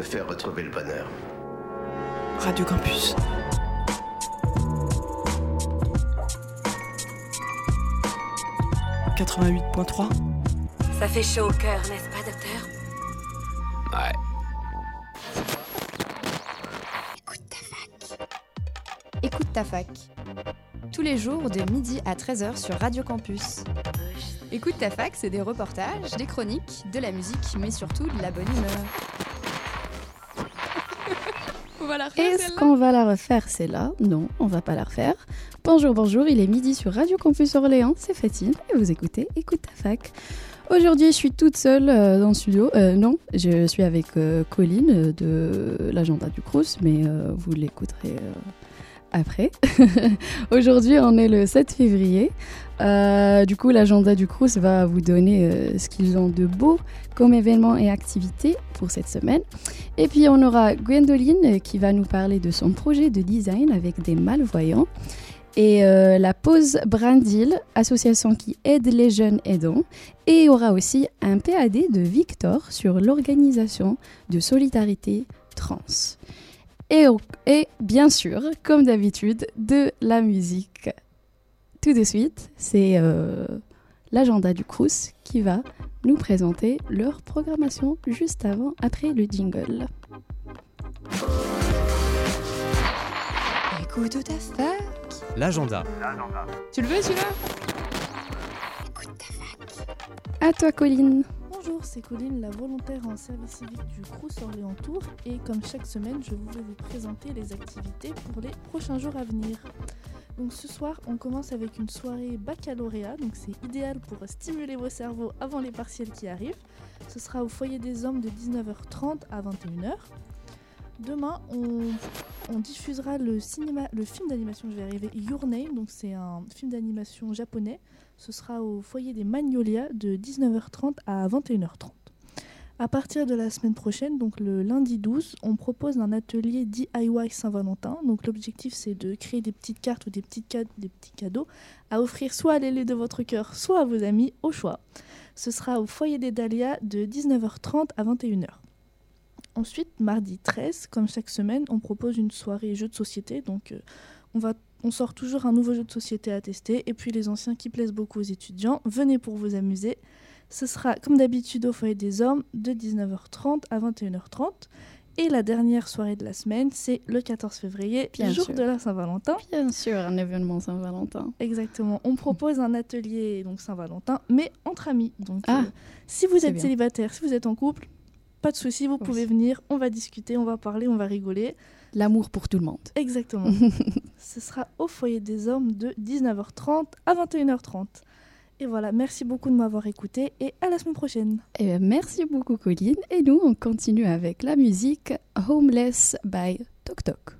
te faire retrouver le bonheur. Radio Campus. « 88.3 Ça fait chaud au cœur, n'est-ce pas, docteur? Ouais. Écoute ta fac. Écoute ta fac. Tous les jours de midi à 13h sur Radio Campus. Écoute ta fac, c'est des reportages, des chroniques, de la musique, mais surtout de la bonne humeur. On va la refaire, Est-ce qu'on va la refaire celle-là Non, on va pas la refaire. Bonjour, bonjour, il est midi sur Radio Campus Orléans, c'est Fatine et vous écoutez Écoute ta fac. Aujourd'hui, je suis toute seule euh, dans le studio. Euh, non, je suis avec euh, Colline euh, de l'agenda du Crous, mais euh, vous l'écouterez euh, après. Aujourd'hui, on est le 7 février. Euh, du coup, l'agenda du Crous va vous donner euh, ce qu'ils ont de beau comme événements et activités pour cette semaine. Et puis on aura Gwendoline euh, qui va nous parler de son projet de design avec des malvoyants. Et la pause Brindille, association qui aide les jeunes aidants. Et il y aura aussi un PAD de Victor sur l'organisation de solidarité trans. Et, bien sûr, comme d'habitude, de la musique. Tout de suite, c'est euh, l'agenda du Crous qui va nous présenter leur programmation juste avant, après le jingle. Écoute ta fac. L'agenda. Tu le veux celui-là? À toi, Colline. Bonjour, c'est Colline, la volontaire en service civique du Crous Orléans Tour et comme chaque semaine, je voulais vous présenter les activités pour les prochains jours à venir. Donc ce soir, on commence avec une soirée baccalauréat, donc c'est idéal pour stimuler vos cerveaux avant les partiels qui arrivent. Ce sera au foyer des hommes de 19h30 à 21h. Demain, on, on diffusera le, cinéma, le film d'animation, je vais arriver, Your Name, donc c'est un film d'animation japonais. Ce sera au foyer des Magnolias de 19h30 à 21h30. À partir de la semaine prochaine, donc le lundi 12, on propose un atelier DIY Saint-Valentin. Donc l'objectif c'est de créer des petites cartes ou des, des petits cadeaux à offrir soit à l'ailé de votre cœur, soit à vos amis, au choix. Ce sera au foyer des Dahlias de 19h30 à 21h. Ensuite, mardi 13, comme chaque semaine, on propose une soirée jeux de société. Donc, euh, on, va, on sort toujours un nouveau jeu de société à tester. Et puis, les anciens qui plaisent beaucoup aux étudiants, venez pour vous amuser. Ce sera, comme d'habitude, au foyer des hommes de 19h30 à 21h30. Et la dernière soirée de la semaine, c'est le 14 février, Bien jour sûr. de la Saint-Valentin. Bien sûr, un événement Saint-Valentin. Exactement. On propose un atelier donc Saint-Valentin, mais entre amis. Donc, Ah, euh, si vous êtes bien. célibataire, si vous êtes en couple, pas de souci, vous pouvez venir. On va discuter, on va parler, on va rigoler. L'amour pour tout le monde. Exactement. Ce sera au foyer des hommes de 19h30 à 21h30. Et voilà, merci beaucoup de m'avoir écouté et à la semaine prochaine. Eh bien, merci beaucoup, Colline. Et nous, on continue avec la musique Homeless by Tok Tok.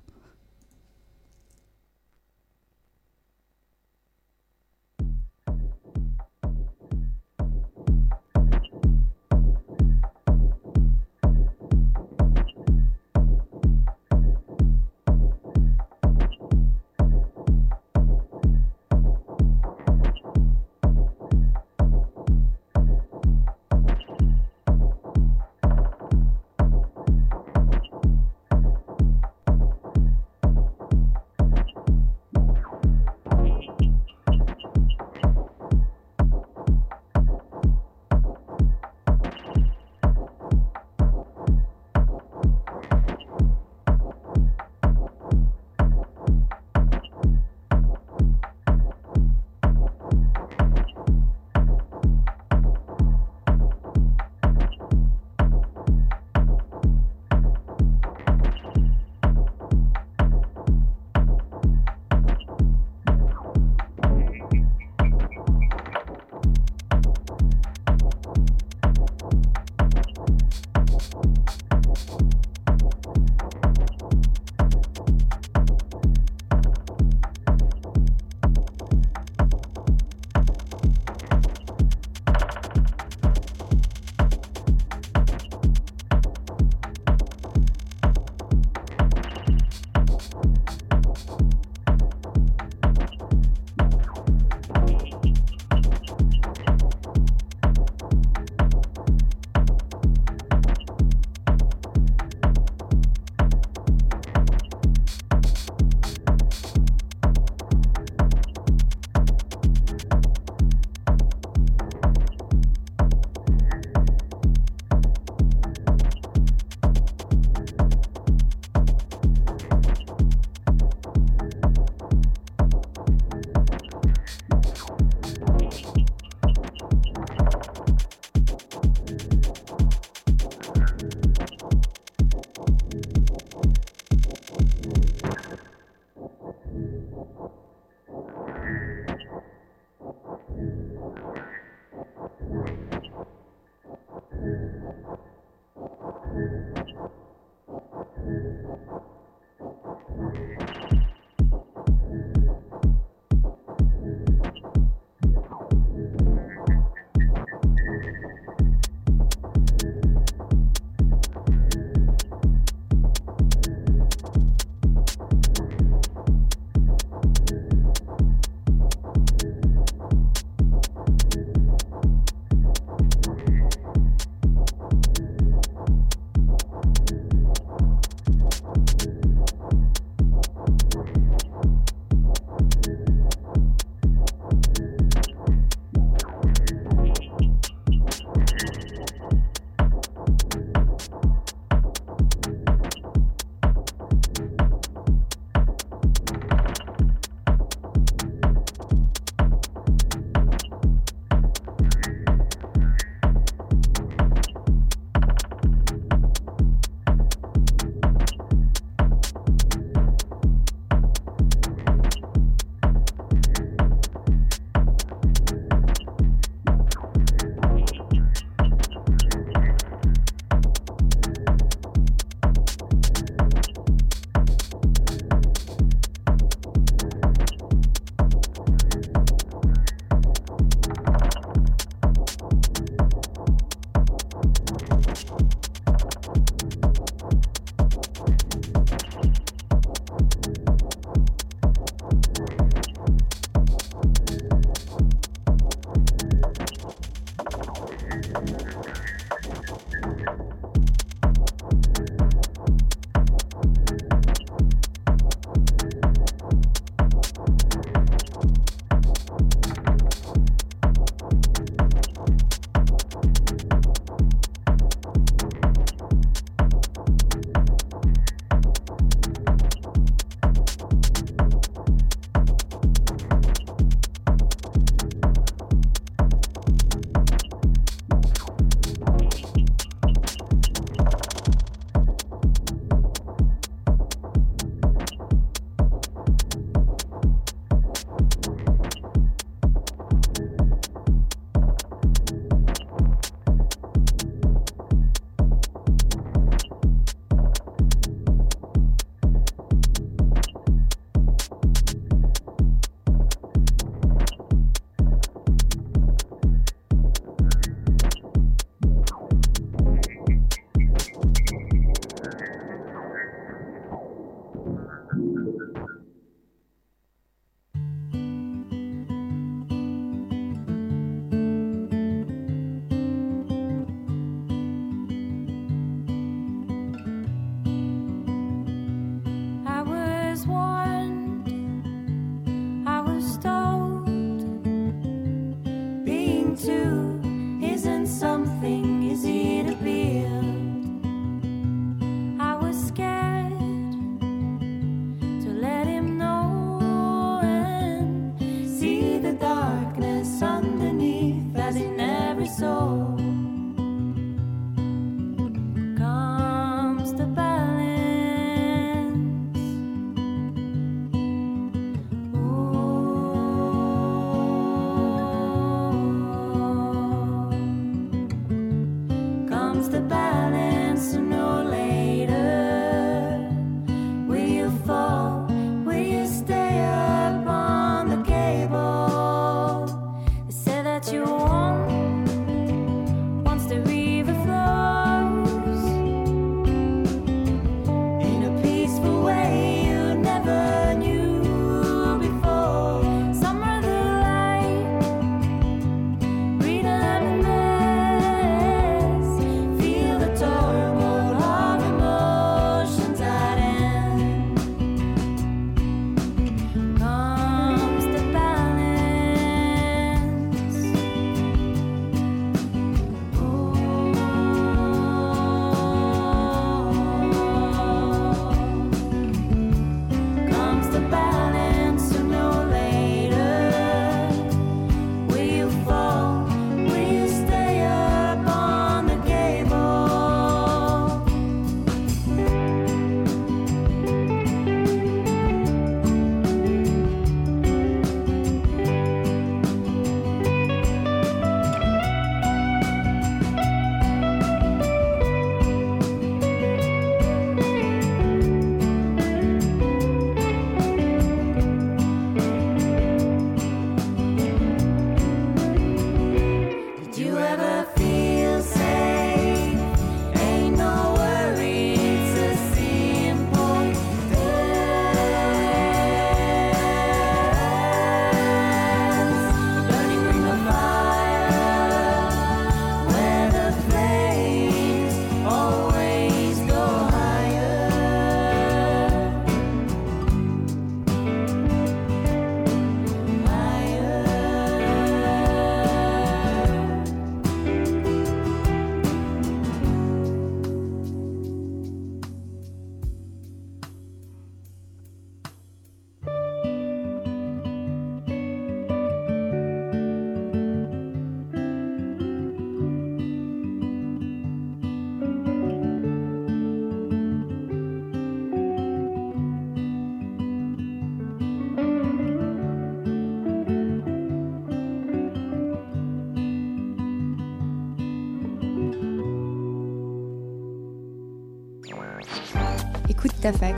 Ta fac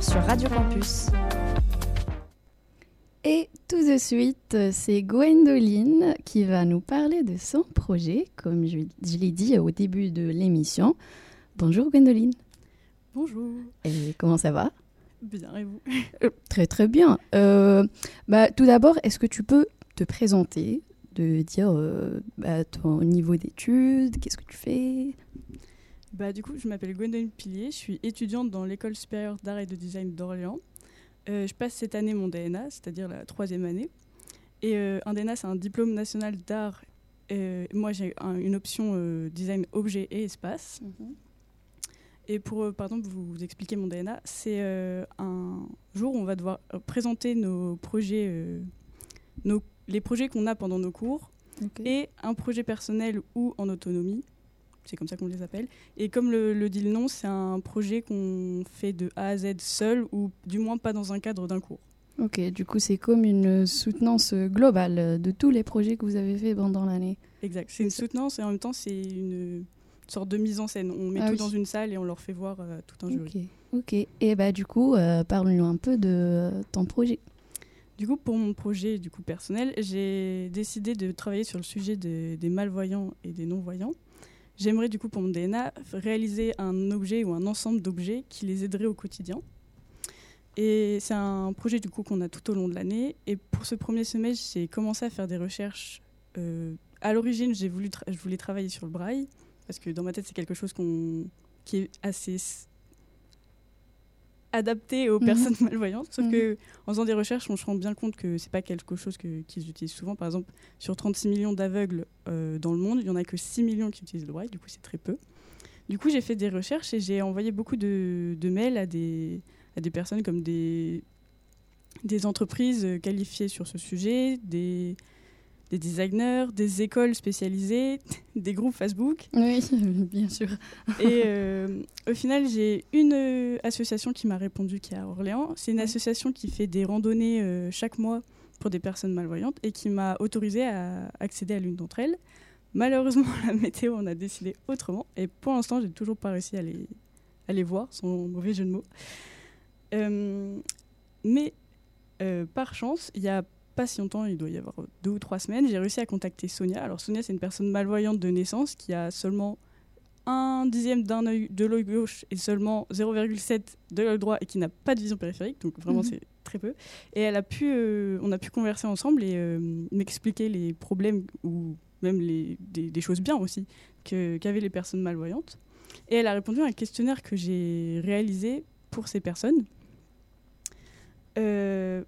sur Radio Campus. Et tout de suite, c'est Gwendoline qui va nous parler de son projet, comme je, je l'ai dit au début de l'émission. Bonjour Gwendoline. Bonjour. Et comment ça va? Bien, et vous? Euh, Très très bien. Euh, bah, tout d'abord, est-ce que tu peux te présenter, de dire euh, bah, ton niveau d'études, qu'est-ce que tu fais? Bah du coup, je m'appelle Gwendoline Pilier, je suis étudiante dans l'école supérieure d'art et de design d'Orléans. Euh, je passe cette année mon DNA, c'est-à-dire la troisième année. Et euh, un DNA, c'est un diplôme national d'art. Euh, moi, j'ai un- une option design objet et espace. Et pour, par exemple, vous, expliquer mon DNA, c'est un jour où on va devoir présenter nos projets, nos, les projets qu'on a pendant nos cours, et un projet personnel ou en autonomie. C'est comme ça qu'on les appelle. Et comme le, le dit le nom, c'est un projet qu'on fait de A à Z seul ou du moins pas dans un cadre d'un cours. Ok, du coup, c'est comme une soutenance globale de tous les projets que vous avez faits pendant l'année. Exact. C'est une soutenance et en même temps, c'est une sorte de mise en scène. On met Ah tout oui. dans une salle et on leur fait voir euh, tout un jury. Ok, ok. Et bah du coup, euh, parle-nous un peu de euh, ton projet. Du coup, pour mon projet du coup personnel, j'ai décidé de travailler sur le sujet de- des malvoyants et des non-voyants. J'aimerais du coup pour mon DNA réaliser un objet ou un ensemble d'objets qui les aiderait au quotidien. Et c'est un projet du coup qu'on a tout au long de l'année. Et pour ce premier semestre, j'ai commencé à faire des recherches. Euh, à l'origine, j'ai voulu je voulais travailler sur le braille parce que dans ma tête, c'est quelque chose qui est assez adapté aux Mhm. personnes malvoyantes. Sauf que en faisant des recherches, on se rend bien compte que c'est pas quelque chose qu'ils utilisent souvent. Par exemple, sur 36 millions d'aveugles euh, dans le monde, il y en a que 6 millions qui utilisent le braille, du coup c'est très peu. Du coup, j'ai fait des recherches et j'ai envoyé beaucoup de, de mails à des, à des personnes comme des, des entreprises qualifiées sur ce sujet, des, des designers, des écoles spécialisées, des groupes Facebook. Oui, bien sûr. Et euh, au final, j'ai une euh, association qui m'a répondu qui est à Orléans. C'est une Ouais. association qui fait des randonnées euh, chaque mois pour des personnes malvoyantes et qui m'a autorisé à accéder à l'une d'entre elles. Malheureusement, la météo en a décidé autrement et pour l'instant, j'ai toujours pas réussi à les, à les voir, sans mauvais jeu de mots. Mais par chance, il y a pas si longtemps, il doit y avoir deux ou trois semaines, j'ai réussi à contacter Sonia. Alors Sonia, c'est une personne malvoyante de naissance qui a seulement un dixième d'un œil de l'œil gauche et seulement 0,7 de l'œil droit et qui n'a pas de vision périphérique, donc vraiment Mhm. c'est très peu. Et elle a pu, euh, on a pu converser ensemble et euh, m'expliquer les problèmes ou même les, des, des choses bien aussi qu'avaient les personnes malvoyantes. Et elle a répondu à un questionnaire que j'ai réalisé pour ces personnes. Euh,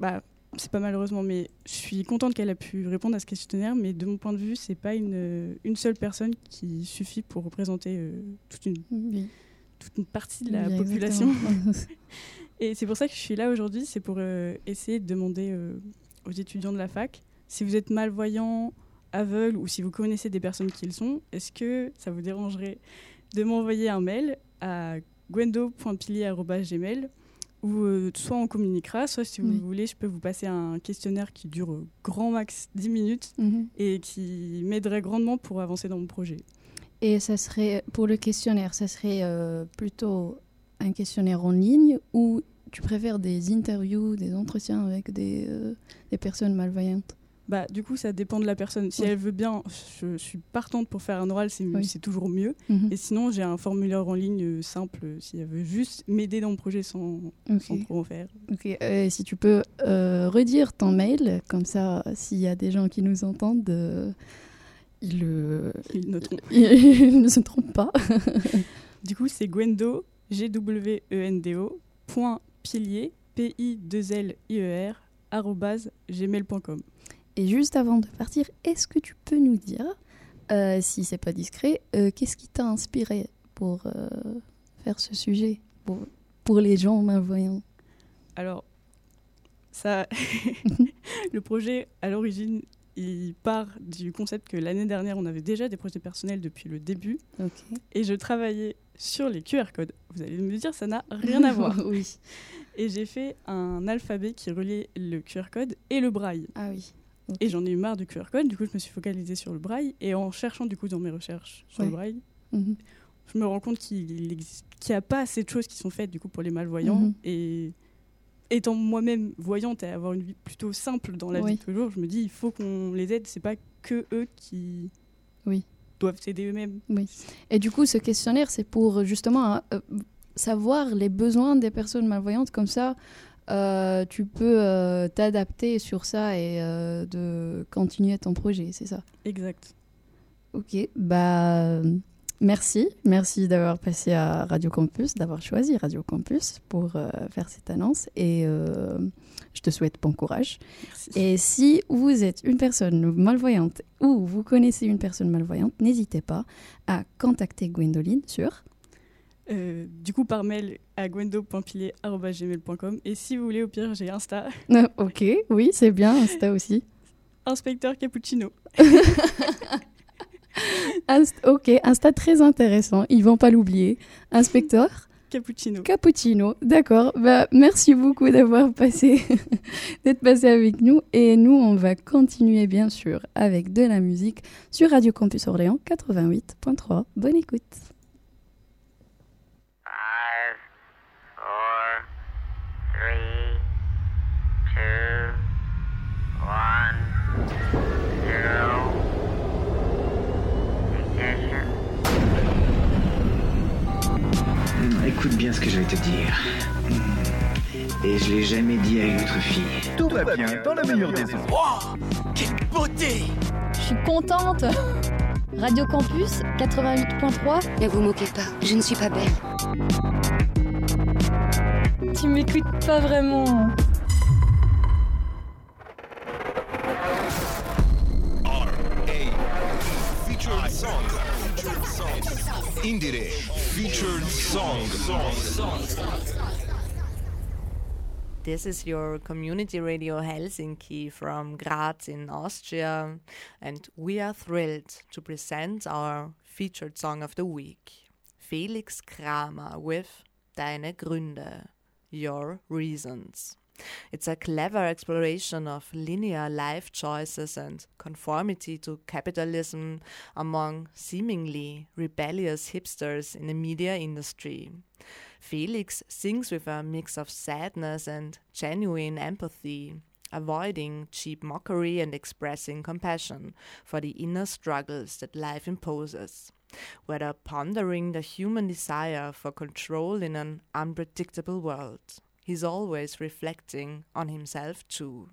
bah, c'est pas malheureusement, mais je suis contente qu'elle a pu répondre à ce questionnaire. Mais de mon point de vue, c'est pas une, une seule personne qui suffit pour représenter euh, toute, une, Oui, toute une partie de la oui, population. Et c'est pour ça que je suis là aujourd'hui, c'est pour euh, essayer de demander euh, aux étudiants de la fac si vous êtes malvoyant, aveugle ou si vous connaissez des personnes qui le sont, est-ce que ça vous dérangerait de m'envoyer un mail à gwendo.pilier.gmail ou euh, soit on communiquera, soit si vous Oui. voulez, je peux vous passer un questionnaire qui dure euh, grand max 10 minutes Mhm. et qui m'aiderait grandement pour avancer dans mon projet. Et ça serait, pour le questionnaire, ça serait euh, plutôt un questionnaire en ligne ou tu préfères des interviews, des entretiens avec des, euh, des personnes malvoyantes? Bah, du coup, ça dépend de la personne. Si Oui. elle veut bien, je suis partante pour faire un oral, c'est Oui. toujours mieux. Mhm. Et sinon, j'ai un formulaire en ligne euh, simple euh, si elle veut juste m'aider dans mon projet sans, sans trop en faire. Ok, euh, si tu peux euh, redire ton mail, comme ça, s'il y a des gens qui nous entendent, euh, ils, Ils ne se trompent pas. Du coup, c'est Gwendo, G-W-E-N-D-O, point pilier, P-I-2-L-I-E-R, arrobase gmail.com. Et juste avant de partir, est-ce que tu peux nous dire, euh, si c'est pas discret, euh, qu'est-ce qui t'a inspiré pour euh, faire ce sujet pour, pour les gens malvoyants? Alors, ça, le projet, à l'origine, il part du concept que l'année dernière, on avait déjà des projets personnels depuis le début. Et je travaillais sur les QR codes. Vous allez me dire, ça n'a rien à voir. oui. Et j'ai fait un alphabet qui reliait le QR code et le braille. Ah oui. Et j'en ai eu marre du QR code, du coup je me suis focalisée sur le braille. Et en cherchant du coup dans mes recherches sur Ouais. le braille, Mhm. je me rends compte qu'il n'y a pas assez de choses qui sont faites du coup pour les malvoyants. Mhm. Et étant moi-même voyante et avoir une vie plutôt simple dans la Oui. vie de tous les jours, je me dis il faut qu'on les aide. C'est pas que eux qui Oui. doivent s'aider eux-mêmes. Et du coup, ce questionnaire, c'est pour justement euh, savoir les besoins des personnes malvoyantes. Comme ça, euh, tu peux euh, t'adapter sur ça et euh, de continuer ton projet, c'est ça? Exact. Ok, bah merci, merci d'avoir passé à Radio Campus, d'avoir choisi Radio Campus pour faire cette annonce et je te souhaite bon courage. Merci. Et si vous êtes une personne malvoyante ou vous connaissez une personne malvoyante, n'hésitez pas à contacter Gwendoline sur Euh, du coup, par mail à gwendo.pilier.gmail.com. Et si vous voulez, au pire, j'ai Insta, Ok, oui, c'est bien, Insta aussi. inspecteur cappuccino. Ok, Insta très intéressant, ils vont pas l'oublier. Inspecteur Cappuccino. Cappuccino, d'accord. Bah, merci beaucoup d'avoir passé, d'être passé avec nous. Et nous, on va continuer bien sûr avec de la musique sur Radio Campus Orléans 88.3. Bonne écoute. Three, two, one, zero. Ignition. Hmm, Écoute bien ce que je vais te dire. Hmm. Et je l'ai jamais dit à une autre fille. Tout va bien, dans la meilleure des ondes. Je suis contente. Radio Campus 88.3. Ne vous moquez pas, je ne suis pas belle. Tu m'écoutes pas vraiment. Featured song. Featured song. Indire. Featured song. This is your community radio Helsinki from Graz in Austria, and we are thrilled to present our featured song of the week Felix Kramer with Deine Gründe, Your Reasons. It's a clever exploration of linear life choices and conformity to capitalism among seemingly rebellious hipsters in the media industry. Felix sings with a mix of sadness and genuine empathy, avoiding cheap mockery and expressing compassion for the inner struggles that life imposes, whether pondering the human desire for control in an unpredictable world. He's always reflecting on himself too.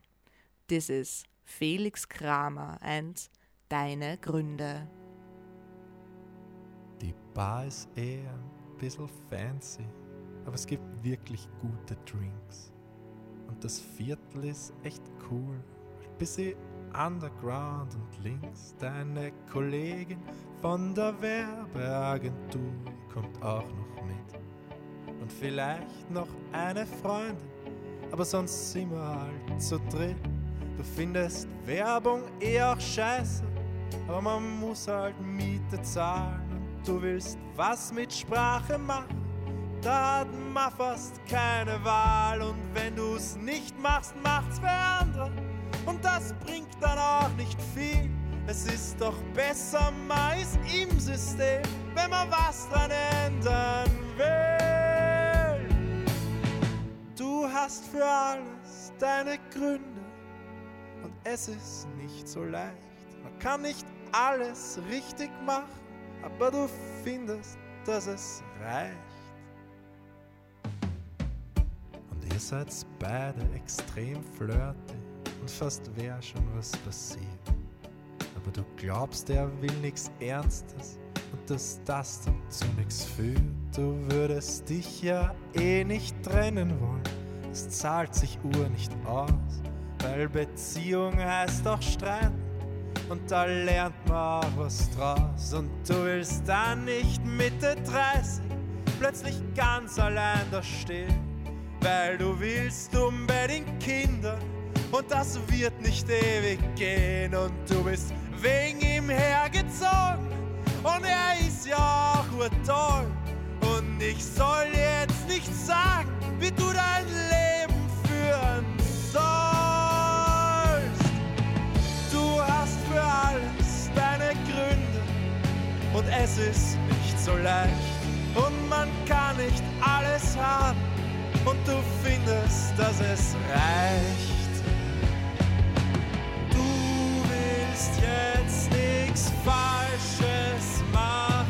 This is Felix Kramer and Deine Gründe. Die Bar ist eher ein bisschen fancy, aber es gibt wirklich gute Drinks. Und das Viertel ist echt cool, ein bisschen underground und links. Deine Kollegin von der Werbeagentur kommt auch noch mit. Und vielleicht noch eine Freundin, aber sonst sind wir halt zu dritt. Du findest Werbung eh auch scheiße, aber man muss halt Miete zahlen und du willst was mit Sprache machen. Da hat man fast keine Wahl und wenn du's nicht machst, macht's für andere. Auch nicht viel. Es ist doch besser, man ist im System, wenn man was dran ändern will. Du hast für alles deine Gründe und es ist nicht so leicht. Man kann nicht alles richtig machen, aber du findest, dass es reicht. Und ihr seid beide extrem flirty und fast wäre schon was passiert. Aber du glaubst, er will nichts Ernstes und dass das dann zu nichts führt. Du würdest dich ja eh nicht trennen wollen, es zahlt sich Uhr nicht aus, weil Beziehung heißt auch streiten und da lernt man auch was draus. Und du willst dann nicht Mitte 30 plötzlich ganz allein da stehen, weil du willst unbedingt Kinder und das wird nicht ewig gehen. Und du bist wegen ihm hergezogen. Und er ist ja auch urtoll und ich soll jetzt nicht sagen, wie du dein Leben führen sollst. Du hast für alles deine Gründe. Und es ist nicht so leicht. Und man kann nicht alles haben. Und du findest, dass es reicht. Jetzt nichts Falsches. Machen,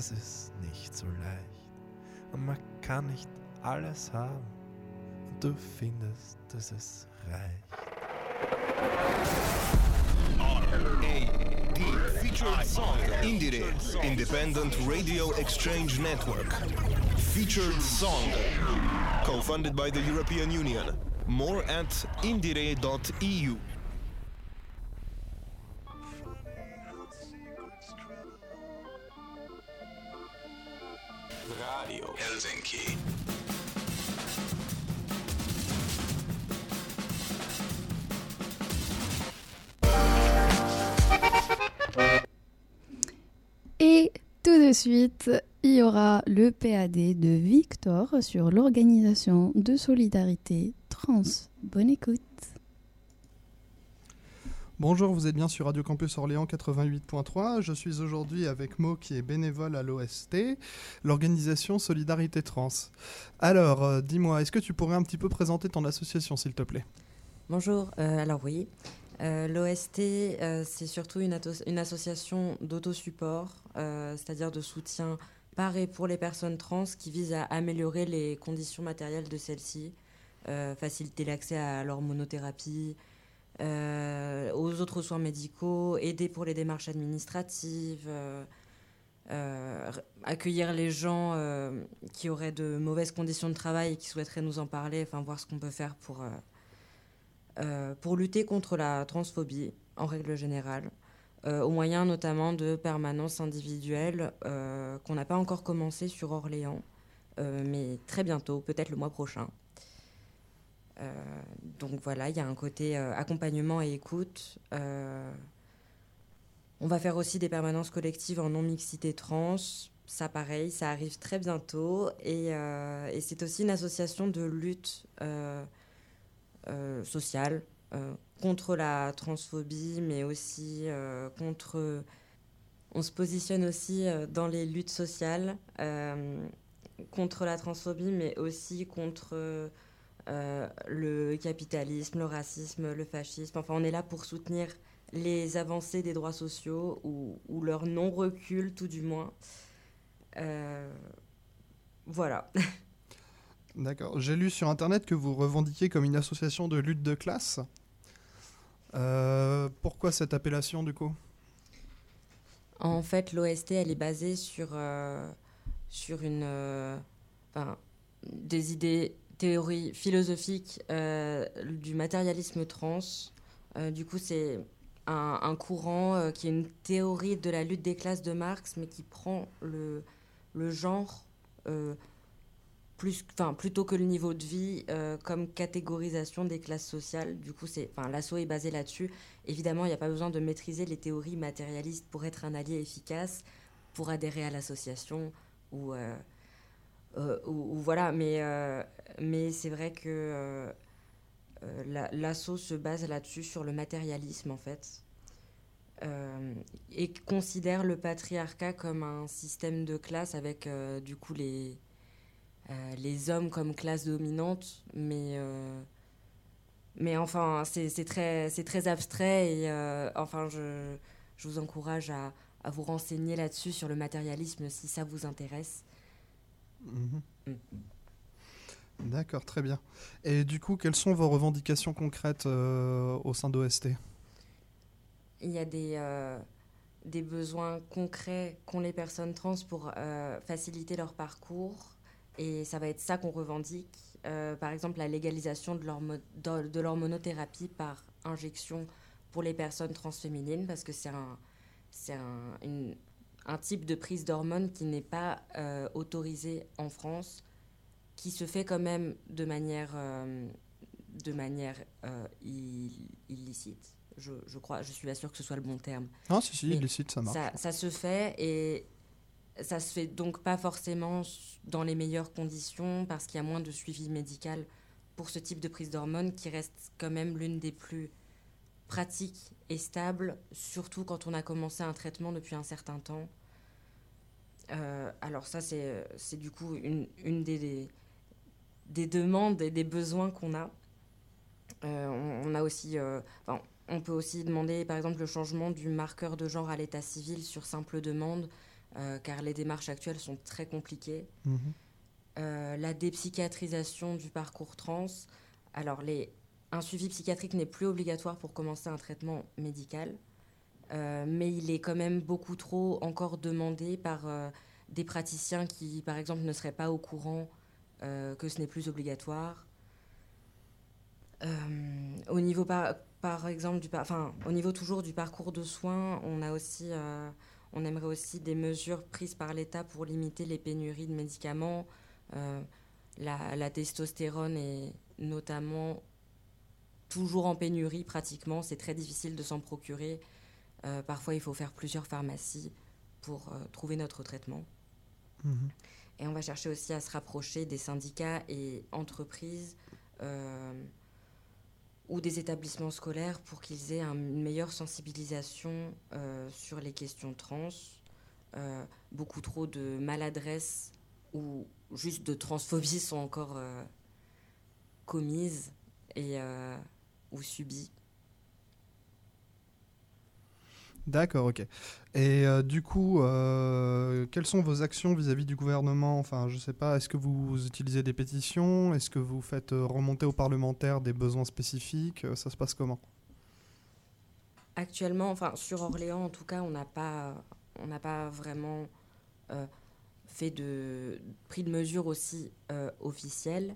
es ist nicht so leicht. Und man kann nicht alles haben und du findest, dass es reicht. Indire Independent Radio Exchange Network. Featured Song. Co-funded by the European Union. More at indire.eu. Radio Helsinki. Et tout de suite, il y aura le PAD de Victor sur l'organisation de solidarité trans. Bonne écoute. Bonjour, vous êtes bien sur Radio Campus Orléans 88.3. Je suis aujourd'hui avec Mo qui est bénévole à l'OST, l'organisation Solidarité Trans. Alors, euh, dis-moi, est-ce que tu pourrais un petit peu présenter ton association, s'il te plaît? Bonjour, euh, alors oui. Euh, L'OST, c'est surtout une, association d'autosupport, c'est-à-dire de soutien par et pour les personnes trans qui vise à améliorer les conditions matérielles de celles-ci, faciliter l'accès à l'hormonothérapie, euh, aux autres soins médicaux, aider pour les démarches administratives, euh, euh, accueillir les gens euh, qui auraient de mauvaises conditions de travail et qui souhaiteraient nous en parler, enfin voir ce qu'on peut faire pour, euh, euh, pour lutter contre la transphobie en règle générale, euh, au moyen notamment de permanences individuelles euh, qu'on n'a pas encore commencé sur Orléans, euh, mais très bientôt, peut-être le mois prochain. Euh, donc voilà, il y a un côté euh, accompagnement et écoute. Euh, on va faire aussi des permanences collectives en non-mixité trans. Ça, pareil, ça arrive très bientôt. Et, c'est aussi une association de lutte sociale contre la transphobie, mais aussi contre. On se positionne aussi dans les luttes sociales contre la transphobie, mais aussi contre euh, le capitalisme, le racisme, le fascisme. Enfin, on est là pour soutenir les avancées des droits sociaux ou, ou leur non-recul, tout du moins. Euh, voilà. D'accord. J'ai lu sur Internet que vous revendiquiez comme une association de lutte de classe. Euh, pourquoi cette appellation, du coup? En fait, l'OST, elle est basée sur, sur une, des idées, théories philosophiques euh, du matérialisme trans. Euh, du coup, c'est un, courant euh, qui est une théorie de la lutte des classes de Marx, mais qui prend le, genre plus, plutôt que le niveau de vie comme catégorisation des classes sociales. Du coup, c'est, l'assaut est basé là-dessus. Évidemment, il n'y a pas besoin de maîtriser les théories matérialistes pour être un allié efficace, pour adhérer à l'association ou, ou, ou voilà. Mais, euh, mais c'est vrai que euh, euh, la- l'assaut se base là-dessus, sur le matérialisme en fait. Euh, et considère le patriarcat comme un système de classe avec euh, du coup les, euh, les hommes comme classe dominante, mais, euh, mais enfin, c'est très, très abstrait et euh, enfin, je, je vous encourage à, à vous renseigner là-dessus sur le matérialisme si ça vous intéresse. Mhm. Mm. D'accord, très bien. Et du coup, quelles sont vos revendications concrètes euh, au sein d'OST il y a des, des besoins concrets qu'ont les personnes trans pour faciliter leur parcours. Et ça va être ça qu'on revendique. par exemple, la légalisation de leur, de leur monothérapie par injection pour les personnes transféminines, parce que c'est un, c'est un, un, type de prise d'hormones qui n'est pas autorisé en France qui se fait quand même de manière, euh, de manière euh, illicite. Je, je, crois, je suis pas sûre que ce soit le bon terme. Ah, si, si, illicite, ça marche. Ça, ça, se fait et ça se fait donc pas forcément dans les meilleures conditions parce qu'il y a moins de suivi médical pour ce type de prise d'hormones qui reste quand même l'une des plus pratiques et stables, surtout quand on a commencé un traitement depuis un certain temps. Euh, alors ça, c'est du coup une, une des, des demandes et des besoins qu'on a. Euh, on, a aussi, euh, on peut aussi demander par exemple le changement du marqueur de genre à l'état civil sur simple demande, car les démarches actuelles sont très compliquées. Mhm. la dépsychiatrisation du parcours trans. Alors, les, un suivi psychiatrique n'est plus obligatoire pour commencer un traitement médical, mais il est quand même beaucoup trop encore demandé par des praticiens qui, par exemple, ne seraient pas au courant euh, que ce n'est plus obligatoire. Euh, au niveau par, exemple du enfin au niveau toujours du parcours de soins, on a aussi euh, on aimerait aussi des mesures prises par l'État pour limiter les pénuries de médicaments. La, testostérone est notamment toujours en pénurie pratiquement. C'est très difficile de s'en procurer. Parfois, il faut faire plusieurs pharmacies pour trouver notre traitement. Mhm. Et on va chercher aussi à se rapprocher des syndicats et entreprises euh, ou des établissements scolaires pour qu'ils aient une meilleure sensibilisation euh, sur les questions trans. Euh, beaucoup trop de maladresse ou juste de transphobie sont encore commises et, ou subies. D'accord, ok. Et euh, du coup, euh, quelles sont vos actions vis-à-vis du gouvernement? Enfin, je sais pas, est-ce que vous utilisez des pétitions? Est-ce que vous faites euh, remonter aux parlementaires des besoins spécifiques? Ça se passe comment? Actuellement, enfin, sur Orléans, en tout cas, on n'a pas, on n'a pas vraiment fait de pris de mesures aussi officielles,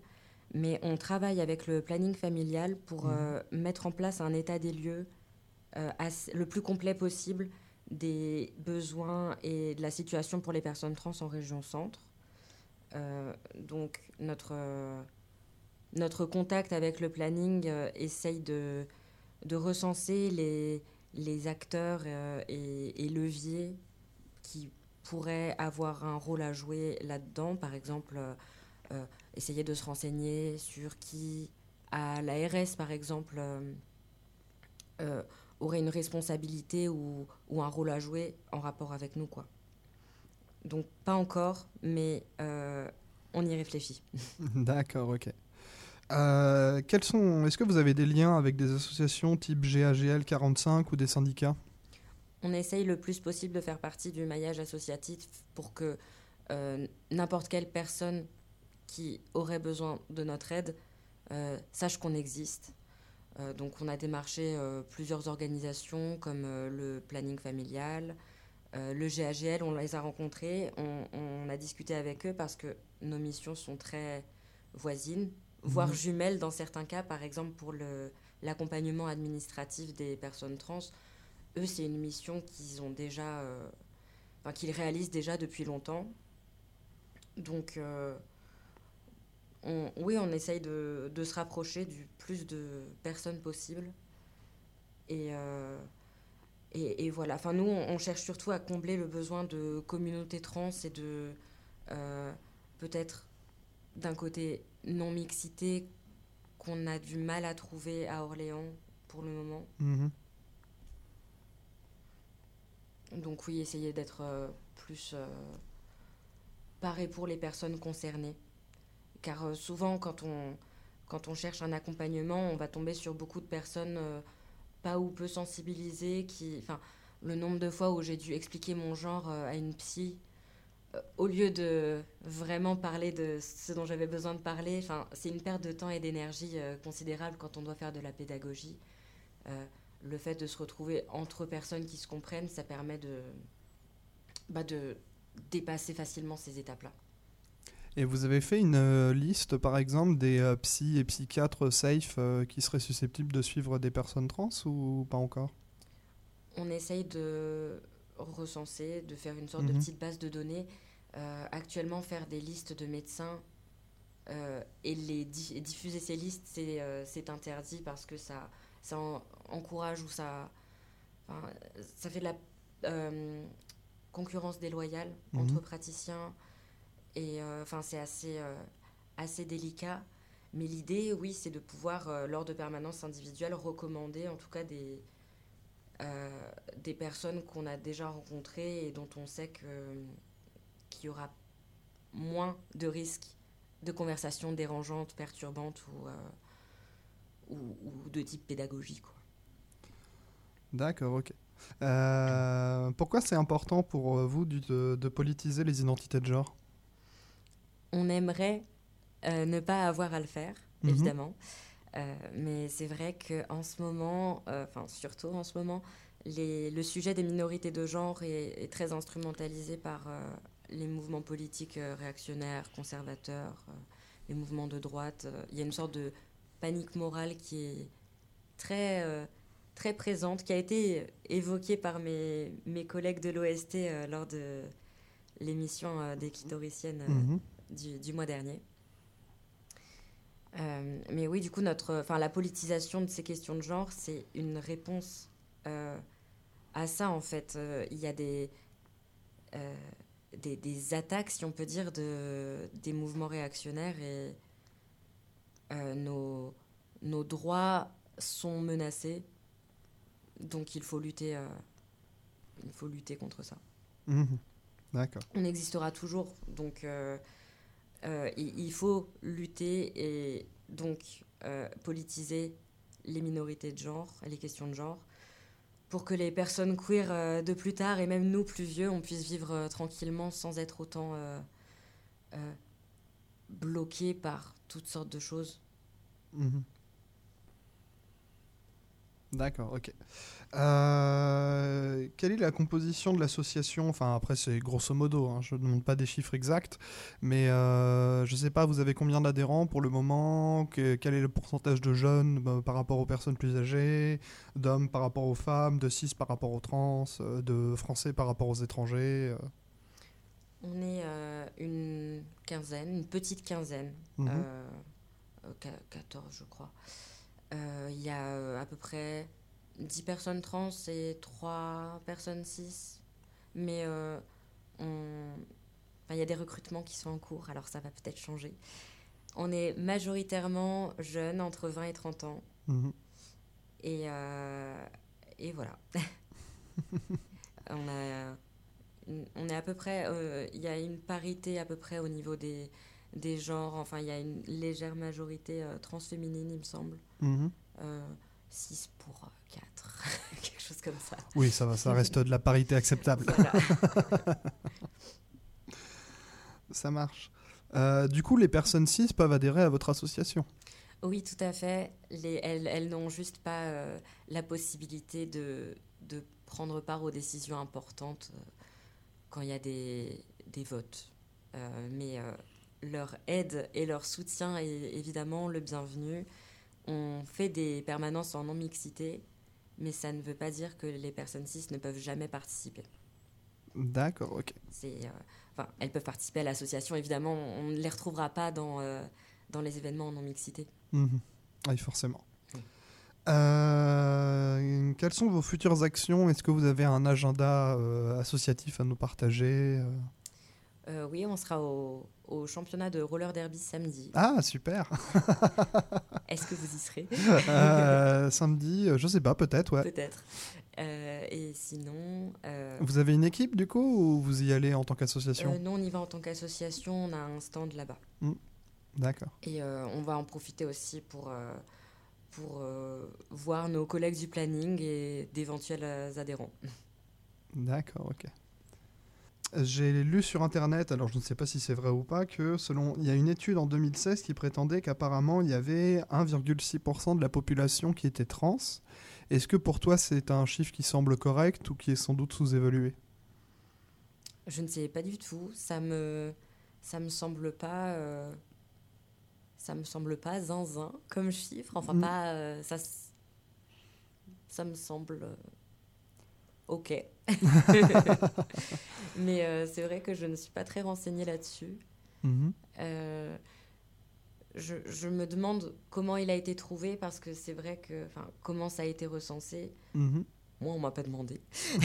mais on travaille avec le planning familial pour mmh. mettre en place un état des lieux euh, le plus complet possible des besoins et de la situation pour les personnes trans en région centre. Euh, donc notre, notre contact avec le planning euh, essaye de, de recenser les, les acteurs et, leviers qui pourraient avoir un rôle à jouer là-dedans. Par exemple, essayer de se renseigner sur qui, à l'ARS par exemple, aurait une responsabilité ou, ou, un rôle à jouer en rapport avec nous. Quoi. Donc pas encore, mais euh, on y réfléchit. D'accord, ok. Euh, quels sont, est-ce que vous avez des liens avec des associations type GAGL 45 ou des syndicats? On essaye le plus possible de faire partie du maillage associatif pour que euh, n'importe quelle personne qui aurait besoin de notre aide sache qu'on existe donc on a démarché euh, plusieurs organisations comme euh, le planning familial, le GAGL, on les a rencontrés, on, a discuté avec eux parce que nos missions sont très voisines, voire mhm. jumelles dans certains cas. Par exemple, pour l'accompagnement administratif des personnes trans, eux, c'est une mission qu'ils ont déjà, qu'ils réalisent déjà depuis longtemps. Donc, oui, on essaye de, se rapprocher du plus de personnes possible. Et, euh, et, voilà. Enfin, nous, on, cherche surtout à combler le besoin de communautés trans et de euh, peut-être d'un côté non-mixité qu'on a du mal à trouver à Orléans pour le moment. Mhm. Donc oui, essayer d'être euh, plus paré pour les personnes concernées car euh, souvent quand on, quand on cherche un accompagnement, on va tomber sur beaucoup de personnes euh, pas ou peu sensibilisées. Qui, le nombre de fois où j'ai dû expliquer mon genre euh, à une psy, au lieu de vraiment parler de ce dont j'avais besoin de parler, c'est une perte de temps et d'énergie considérable quand on doit faire de la pédagogie. le fait de se retrouver entre personnes qui se comprennent, ça permet de, bah, de dépasser facilement ces étapes-là. Et vous avez fait une euh, liste, par exemple, des euh, psys et psychiatres safe euh, qui seraient susceptibles de suivre des personnes trans ou pas encore? On essaye de recenser, de faire une sorte de Mhm. petite base de données. actuellement, faire des listes de médecins et les di- et diffuser ces listes, c'est interdit parce que ça, ça en- encourage ou ça, fait de la euh, concurrence déloyale Mhm. entre praticiens. Et euh, enfin, c'est assez, euh, assez délicat. Mais l'idée, oui, c'est de pouvoir, euh, lors de permanences individuelles, recommander en tout cas des, personnes qu'on a déjà rencontrées et dont on sait qu'il y aura moins de risques de conversations dérangeantes, perturbantes ou, de type pédagogique. D'accord, ok. Pourquoi c'est important pour vous de politiser les identités de genre? On aimerait euh, ne pas avoir à le faire, Mhm. évidemment. Euh, mais c'est vrai qu'en ce moment, euh, enfin surtout en ce moment, les- le sujet des minorités de genre est, est très instrumentalisé par les mouvements politiques réactionnaires, conservateurs, les mouvements de droite. Il y a une sorte de panique morale qui est très, très présente, qui a été évoquée par mes, mes collègues de l'OST euh, lors de l'émission euh, des clitoriciennes euh, Mhm. Du, du mois dernier. Euh, mais oui, du coup, notre, enfin, la politisation de ces questions de genre, c'est une réponse euh, à ça, en fait. Euh, Il y a des, des, des attaques, si on peut dire, de, des mouvements réactionnaires et nos, nos droits sont menacés. Donc, il faut lutter, euh, il faut lutter contre ça. Mhm. D'accord. On existera toujours, donc euh, euh, il, faut lutter et donc euh, politiser les minorités de genre, les questions de genre, pour que les personnes queer euh, de plus tard et même nous plus vieux, on puisse vivre tranquillement sans être autant bloqués par toutes sortes de choses. Mhm. D'accord, ok. Euh, quelle est la composition de l'association? Enfin, après, c'est grosso modo, hein, je ne demande pas des chiffres exacts, mais euh, je ne sais pas, vous avez combien d'adhérents pour le moment? Que- Quel est le pourcentage de jeunes bah, par rapport aux personnes plus âgées D'hommes par rapport aux femmes De cis par rapport aux trans euh, De français par rapport aux étrangers On est euh, une quinzaine, une petite quinzaine, qua- 14 je crois. Il y a à peu près 10 personnes trans et 3 personnes cis. Mais euh, on- enfin, il y a des recrutements qui sont en cours, alors ça va peut-être changer. On est majoritairement jeunes, entre 20 et 30 ans. Mhm. Et, euh, et voilà. on, a, on est à peu près. euh, Il y a une parité à peu près au niveau des, des genres. Enfin, il y a une légère majorité transféminine, il me semble. Mhm. 6 pour 4. Quelque chose comme ça. Oui, ça va, ça reste de la parité acceptable. Voilà. ça marche. Euh, du coup, les personnes cis peuvent adhérer à votre association. Oui, tout à fait. Les, elles elles n'ont juste pas euh, la possibilité de, de prendre part aux décisions importantes euh, quand il y a des, des votes. Euh, mais euh, leur aide et leur soutien est évidemment le bienvenu. On fait des permanences en non-mixité, mais ça ne veut pas dire que les personnes cis ne peuvent jamais participer. D'accord, ok. C'est, euh, enfin, elles peuvent participer à l'association, évidemment, on ne les retrouvera pas dans, euh, dans les événements en non-mixité. Mhm. Oui, forcément. Euh, quelles sont vos futures actions? Est-ce que vous avez un agenda euh, associatif à nous partager euh oui, on sera au, au championnat de roller derby samedi. Ah, super Est-ce que vous y serez Euh, Samedi, euh, je sais pas, peut-être, ouais. Peut-être. Euh, et sinon. Vous avez une équipe du coup ou vous y allez en tant qu'association nous, on y va en tant qu'association, on a un stand là-bas. Hmm, D'accord. Et on va en profiter aussi pour, pour voir nos collègues du planning et d'éventuels adhérents. D'accord, ok. J'ai lu sur internet, alors je ne sais pas si c'est vrai ou pas, que selon il y a une étude en 2016 qui prétendait qu'apparemment il y avait 1,6% de la population qui était trans. Est-ce que pour toi c'est un chiffre qui semble correct ou qui est sans doute sous-évalué? Je ne sais pas du tout. Ça me ça me semble pas euh, ça me semble pas zinzin comme chiffre. Enfin Mm. pas euh, ça ça me semble euh, ok. Mais euh, c'est vrai que je ne suis pas très renseignée là-dessus. Mhm. Euh, je, je me demande comment il a été trouvé parce que c'est vrai que, enfin, comment ça a été recensé. Mhm. Moi, on m'a pas demandé.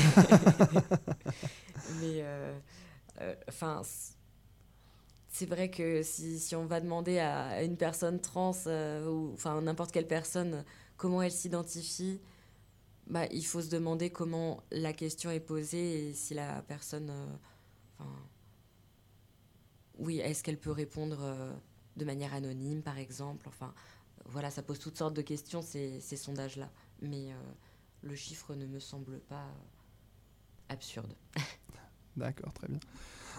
Mais, euh, euh, enfin, c'est vrai que si, si on va demander à, une personne trans ou, enfin, n'importe quelle personne comment elle s'identifie, bah, il faut se demander comment la question est posée et si la personne, euh, oui, est-ce qu'elle peut répondre euh, de manière anonyme, par exemple? Enfin, voilà, ça pose toutes sortes de questions, ces, sondages-là. Mais euh, le chiffre ne me semble pas absurde. D'accord, très bien.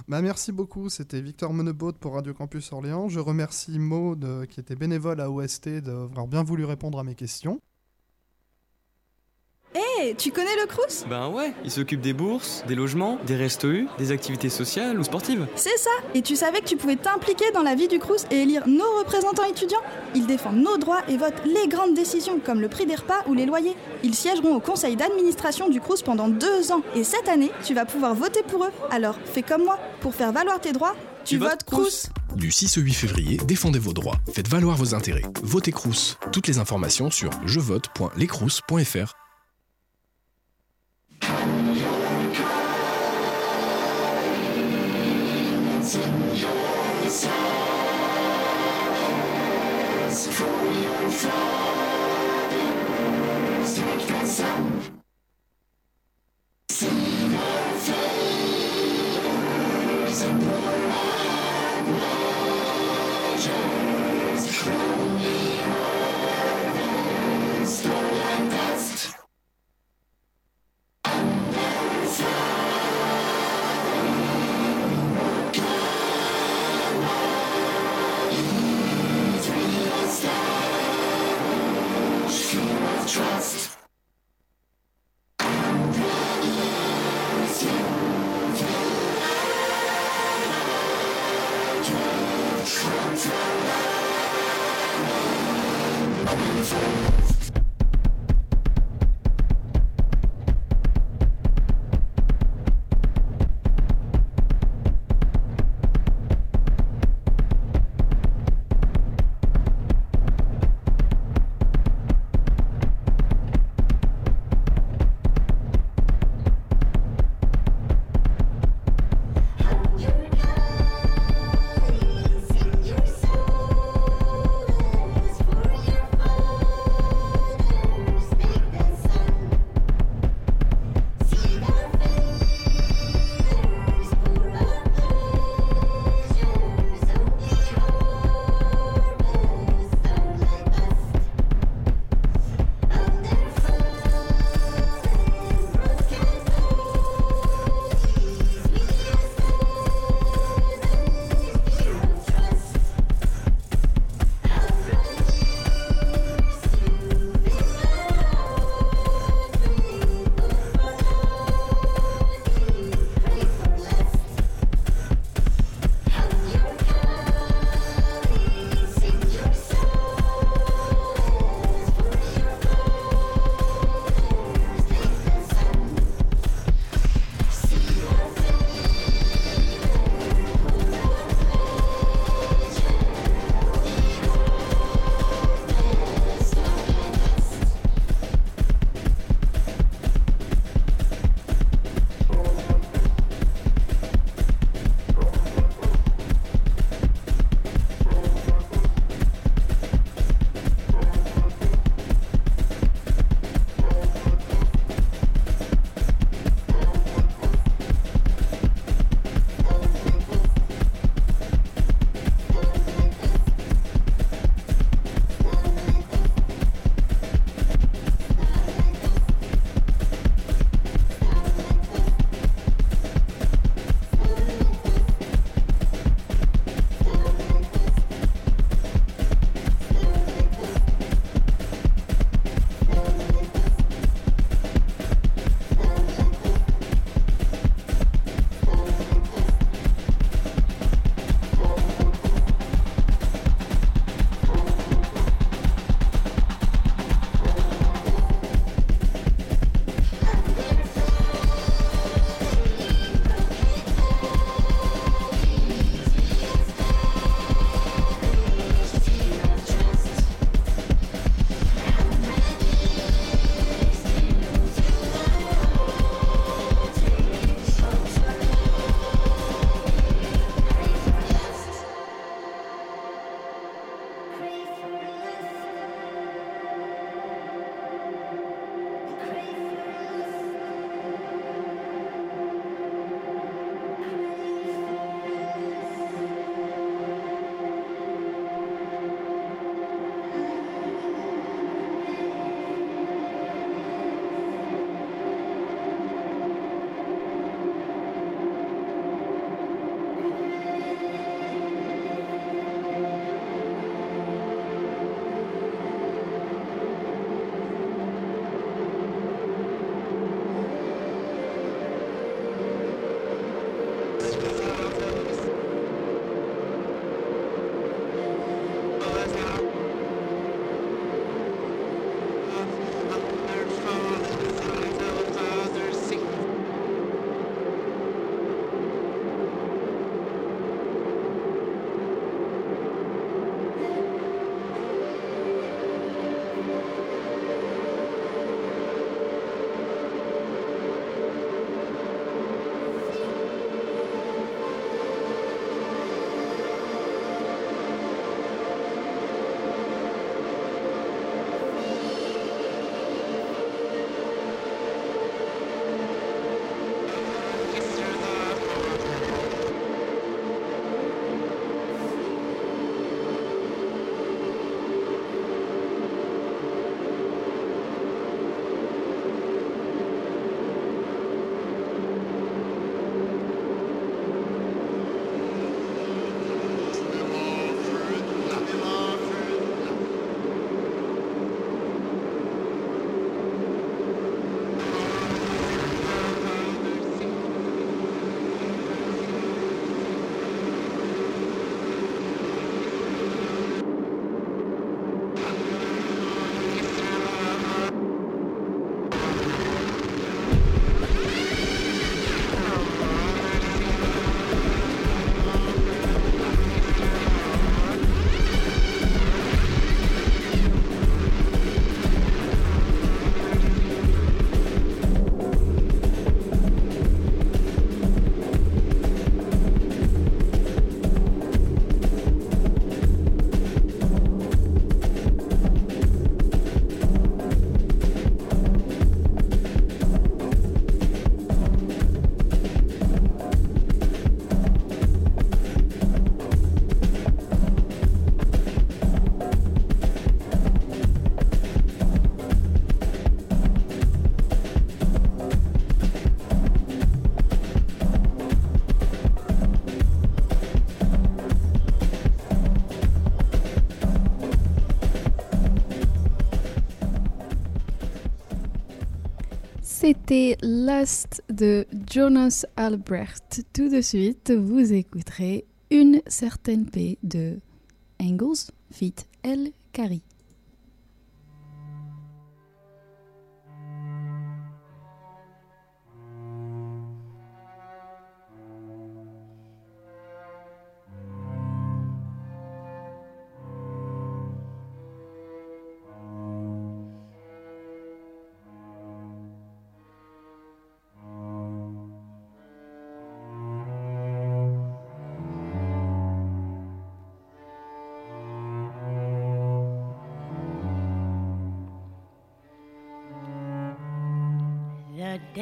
Bah, merci beaucoup, c'était Victor Monnebaud pour Radio Campus Orléans. Je remercie Maud, euh, qui était bénévole à OST, d'avoir bien voulu répondre à mes questions. Hé, tu connais le Crous? Ben ouais, il s'occupe des bourses, des logements, des restos U, des activités sociales ou sportives. C'est ça Et tu savais que tu pouvais t'impliquer dans la vie du Crous et élire nos représentants étudiants? Ils défendent nos droits et votent les grandes décisions comme le prix des repas ou les loyers. Ils siégeront au conseil d'administration du Crous pendant deux ans et cette année, tu vas pouvoir voter pour eux. Alors fais comme moi, pour faire valoir tes droits, tu, votes Crous Du 6 au 8 février, défendez vos droits, faites valoir vos intérêts. Votez Crous. Toutes les informations sur jevote.lescrous.fr. Thank you. C'était Last de Jonas Albrecht. Tout de suite, vous écouterez Une certaine paix de Engels fit El Kari.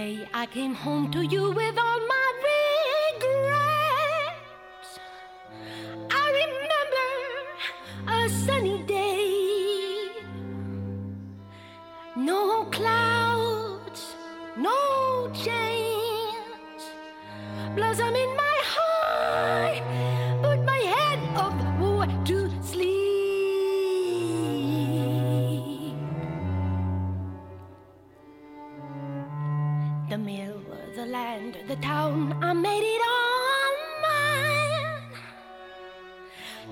Day I came home to you with all The mill, the land, the town, I made it all mine.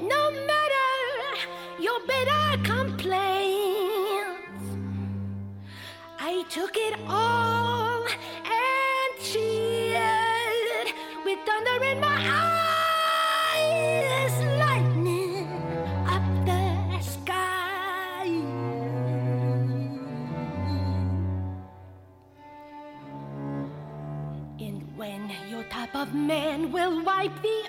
No matter your bitter complaints, I took it all of man will wipe the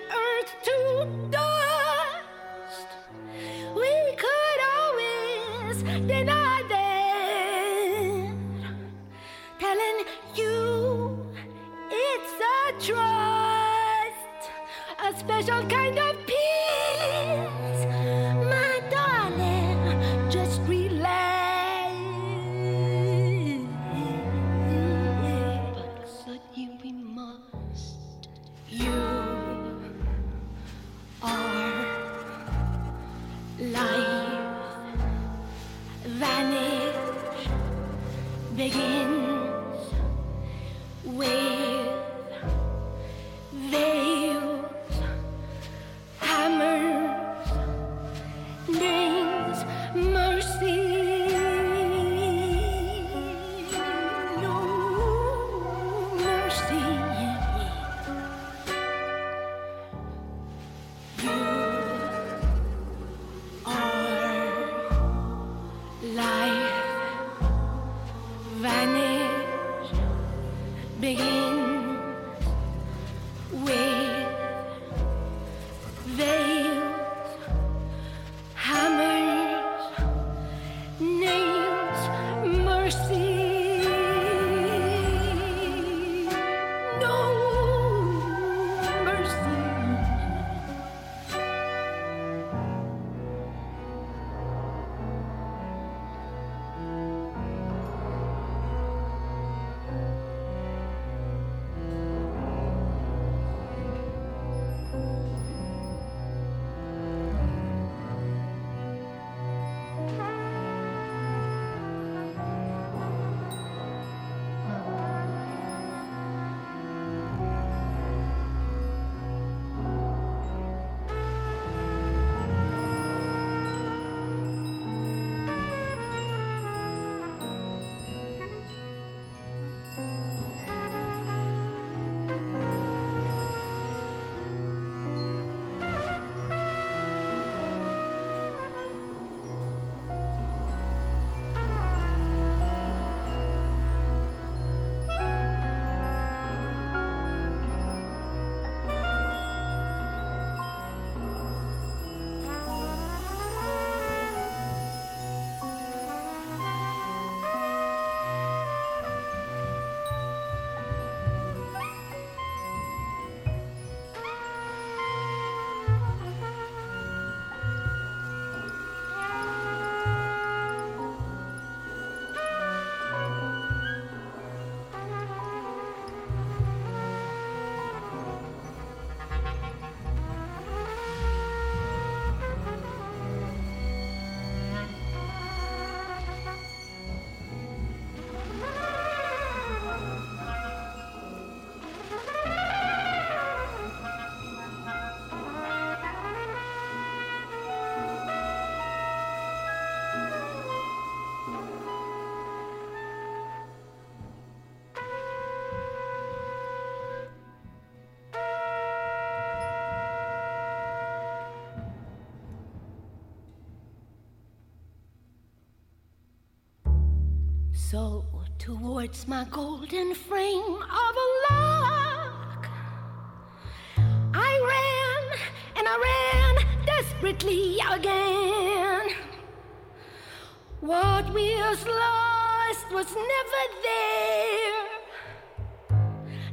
So, towards my golden frame of a log, I ran and I ran desperately again. What was lost was never there.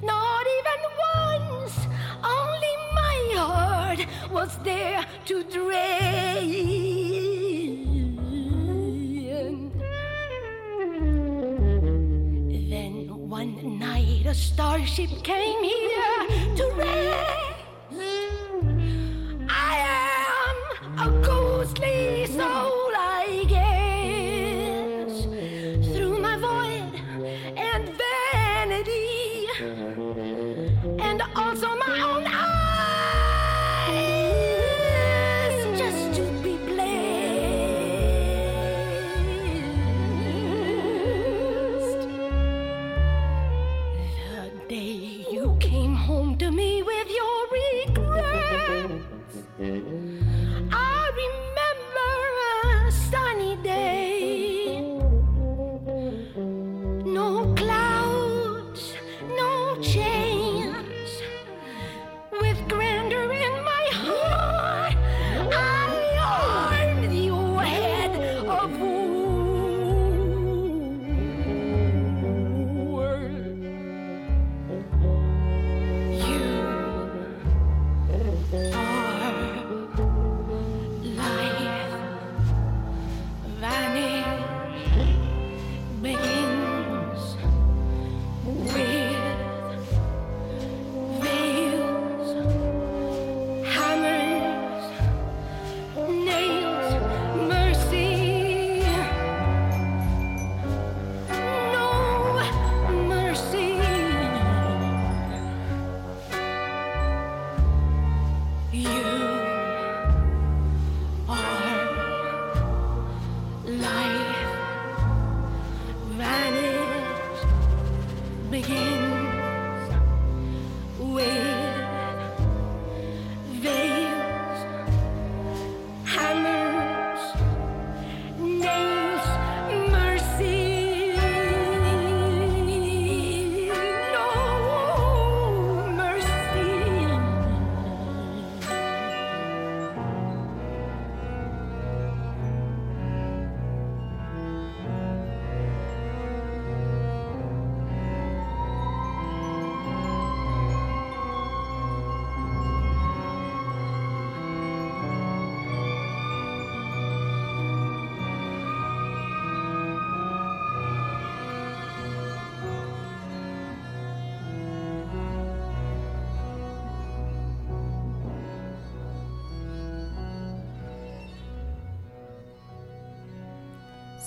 Not even once, only my heart was there to drain. Starship came here to rest.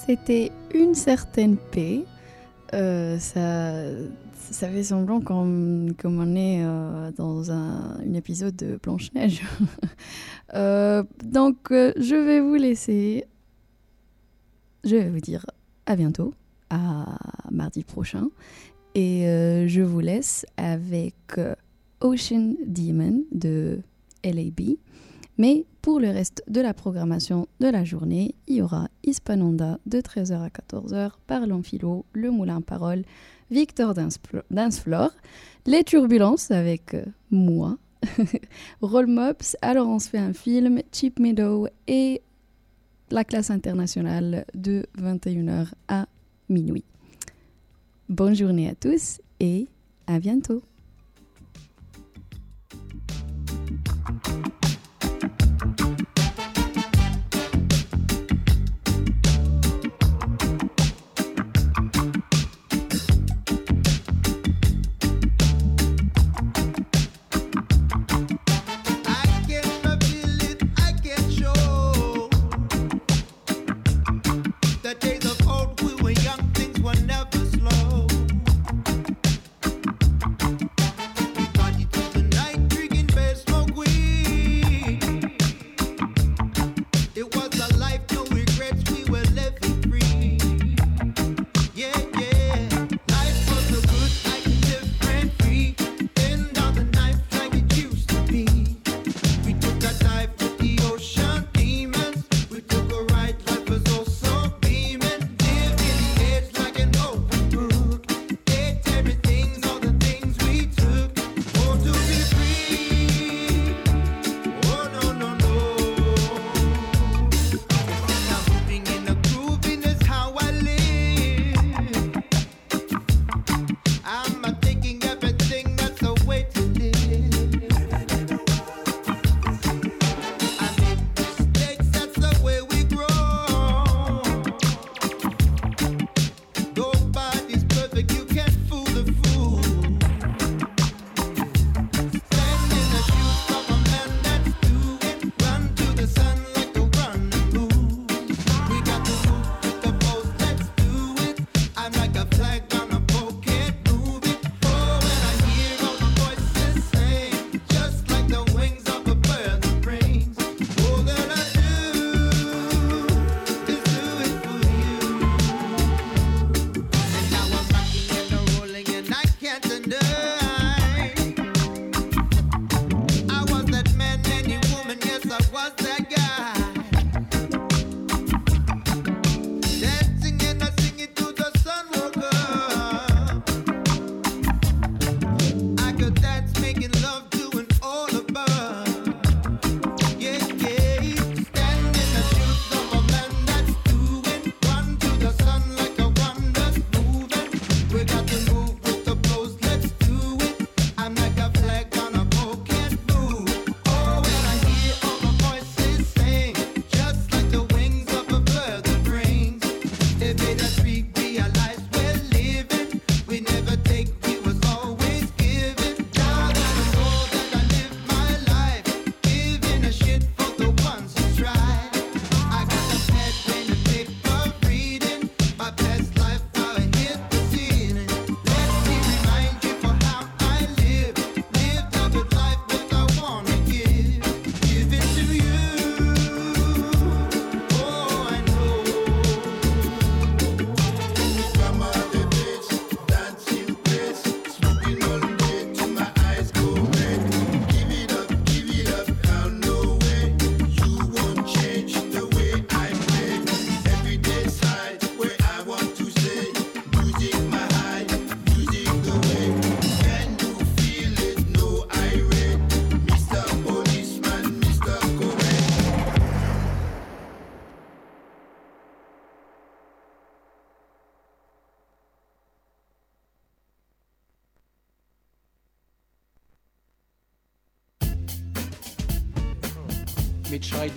C'était une certaine paix. Euh, ça, ça fait semblant comme, comme on est euh, dans un, un épisode de Blanche-Neige. Euh, donc, je vais vous laisser. Je vais vous dire à bientôt, à mardi prochain. Et je vous laisse avec Ocean Demon de LAB. Mais pour le reste de la programmation de la journée, il y aura Hispanonda de 13h à 14h, Parlons Philo, Le Moulin Parole, Victor Danceflore, Les Turbulences avec euh, moi, Roll Mops, Alors on se fait un film, Cheap Meadow et la classe internationale de 21h à minuit. Bonne journée à tous et à bientôt.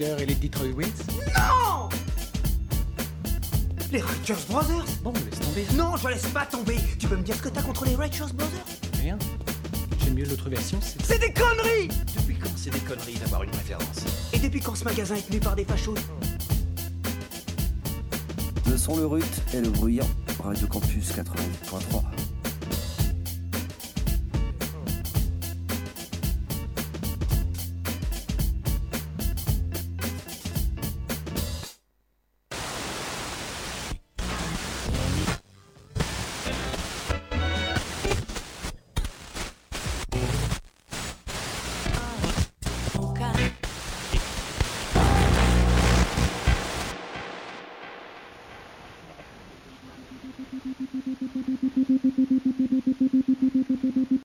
Et les Detroit Wings Non Les Rogers Brothers Bon, laisse tomber. Non, je laisse pas tomber Tu peux me dire ce que t'as contre les Rogers Brothers? Rien. J'aime mieux l'autre version, c'est... C'est des conneries Depuis quand c'est des conneries d'avoir une préférence Et depuis quand ce magasin est tenu par des fachos? Le son le rut et le bruyant. Radio Campus 88.3.